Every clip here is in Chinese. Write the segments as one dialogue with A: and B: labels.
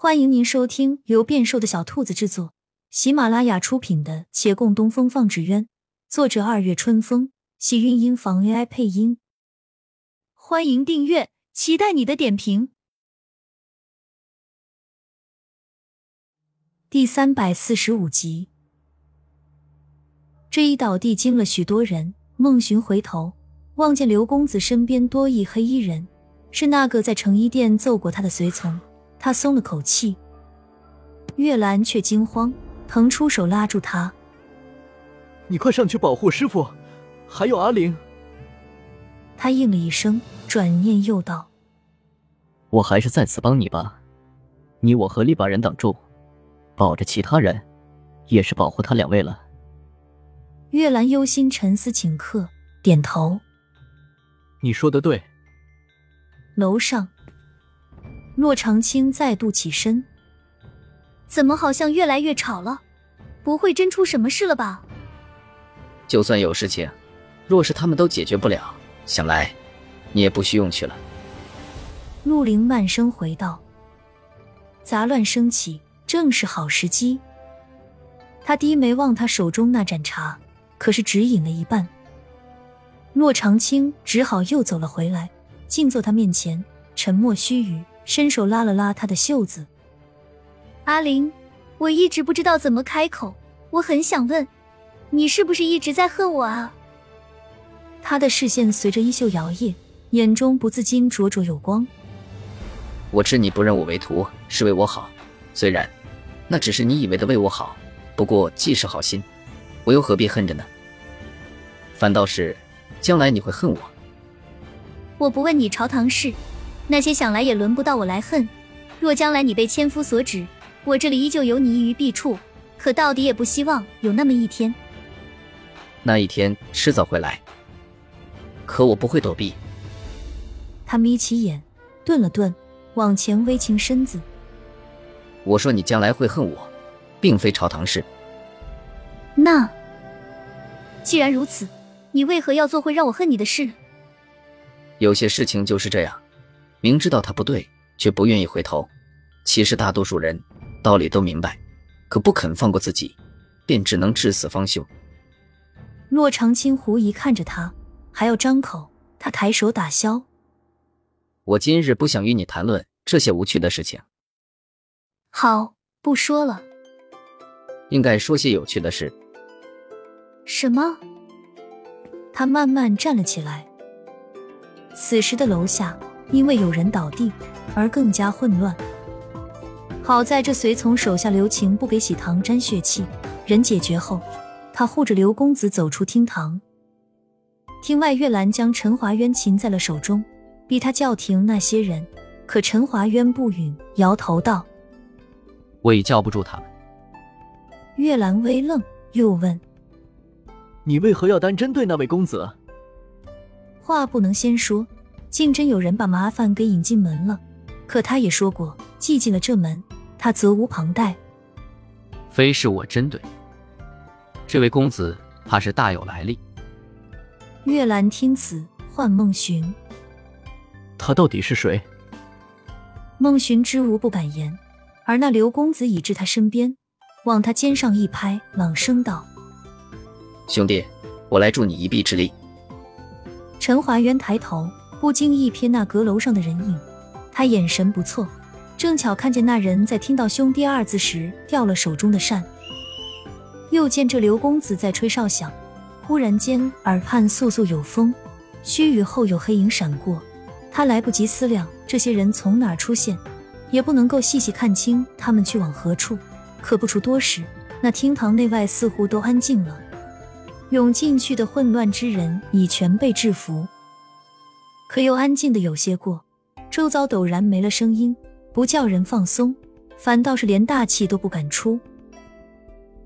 A: 欢迎您收听由变瘦的小兔子制作、喜马拉雅出品的《且共东风放纸鸢》，作者二月春风，喜韵音房 AI 配音。欢迎订阅，期待你的点评。第三百四十五集，这一倒地惊了许多人。孟寻回头望见刘公子身边多一黑衣人，是那个在成衣店揍过他的随从。他松了口气，月兰却惊慌，腾出手拉住他：“
B: 你快上去保护师傅，还有阿玲。”
A: 他应了一声，转念又道：“
C: 我还是在此帮你吧，你我合力把人挡住，保着其他人，也是保护他两位了。”
A: 月兰忧心沉思顷刻，点头：“
B: 你说的对。”
A: 楼上。洛长青再度起身，怎么好像越来越吵了？不会真出什么事了吧？
D: 就算有事情，若是他们都解决不了，想来你也不需用去了。
A: 陆凌慢声回道：“杂乱升起，正是好时机。”他低眉望他手中那盏茶，可是只饮了一半。洛长青只好又走了回来，静坐他面前，沉默须臾。伸手拉了拉他的袖子，阿玲，我一直不知道怎么开口，我很想问，你是不是一直在恨我啊？他的视线随着衣袖摇曳，眼中不自禁灼灼有光。
D: 我知你不认我为徒，是为我好，虽然那只是你以为的为我好，不过既是好心，我又何必恨着呢？反倒是，将来你会恨我。
A: 我不问你朝堂事。那些想来也轮不到我来恨。若将来你被千夫所指，我这里依旧有你一于弊处。可到底也不希望有那么一天。
D: 那一天迟早会来，可我不会躲避。
A: 他眯起眼，顿了顿，往前微倾身子。
D: 我说你将来会恨我，并非朝堂事。
A: 那既然如此，你为何要做会让我恨你的事？
D: 有些事情就是这样。明知道他不对，却不愿意回头。其实大多数人道理都明白，可不肯放过自己，便只能至死方休。
A: 洛长青狐疑看着他，还要张口，他抬手打消。
D: 我今日不想与你谈论这些无趣的事情。
A: 好，不说了。
D: 应该说些有趣的事。
A: 什么？他慢慢站了起来。此时的楼下。因为有人倒地，而更加混乱。好在这随从手下留情，不给喜糖沾血气。人解决后，他护着刘公子走出厅堂。厅外，月兰将陈华渊擒在了手中，逼他叫停那些人。可陈华渊不允，摇头道：“
C: 我已叫不住他们。”
A: 月兰微愣，又问：“
B: 你为何要单针对那位公子？”
A: 话不能先说。竟真有人把麻烦给引进门了，可他也说过，既进了这门，他责无旁贷。
C: 非是我针对，这位公子怕是大有来历。
A: 月兰听此，唤孟寻。
B: 他到底是谁？
A: 孟寻知无不敢言，而那刘公子已至他身边，往他肩上一拍，朗声道：“
D: 兄弟，我来助你一臂之力。”
A: 陈华渊抬头。不经意瞥那阁楼上的人影，他眼神不错，正巧看见那人在听到“兄弟”二字时掉了手中的扇。又见这刘公子在吹哨响，忽然间耳畔簌簌有风，须臾后有黑影闪过，他来不及思量这些人从哪儿出现，也不能够细细看清他们去往何处。可不出多时，那厅堂内外似乎都安静了，涌进去的混乱之人已全被制服。可又安静的有些过，周遭陡然没了声音，不叫人放松，反倒是连大气都不敢出。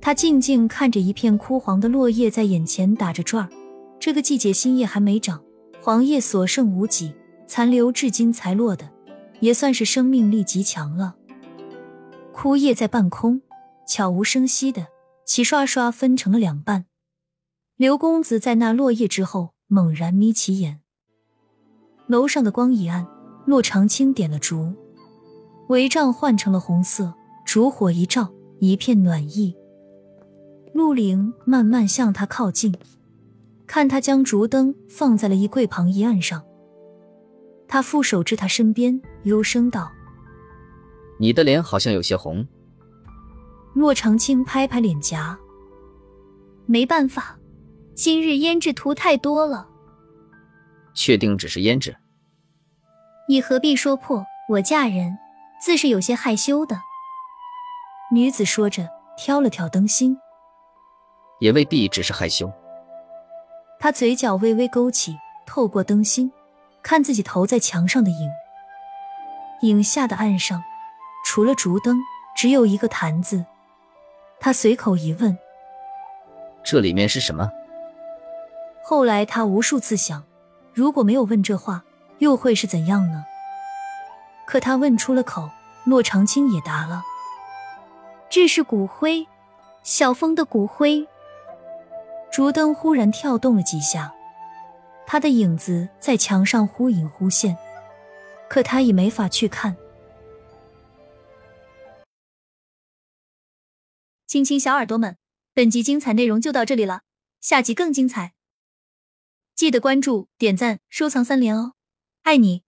A: 他静静看着一片枯黄的落叶在眼前打着转儿。这个季节新叶还没长，黄叶所剩无几，残留至今才落的，也算是生命力极强了。枯叶在半空，悄无声息的齐刷刷分成了两半。刘公子在那落叶之后猛然眯起眼。楼上的光一暗，洛长青点了烛。帷帐换成了红色，烛火一照，一片暖意。陆凌慢慢向他靠近，看他将烛灯放在了衣柜旁一案上。他负手至他身边，幽声道：“
D: 你的脸好像有些红。”
A: 洛长青拍拍脸颊：“
E: 没办法，今日胭脂涂太多了。”
D: 确定只是胭脂？
E: 你何必说破？我嫁人，自是有些害羞的。
A: 女子说着，挑了挑灯芯，
D: 也未必只是害羞。
A: 她嘴角微微勾起，透过灯芯。看自己投在墙上的影，影下的岸上，除了烛灯，只有一个坛子。他随口一问：“
D: 这里面是什么？”
A: 后来他无数次想，如果没有问这话，又会是怎样呢？可他问出了口，骆长青也答了：“
E: 这是骨灰，小峰的骨灰。”
A: 烛灯忽然跳动了几下。他的影子在墙上忽隐忽现，可他已没法去看。
E: 亲亲小耳朵们，本集精彩内容就到这里了，下集更精彩，记得关注、点赞、收藏三连哦，爱你！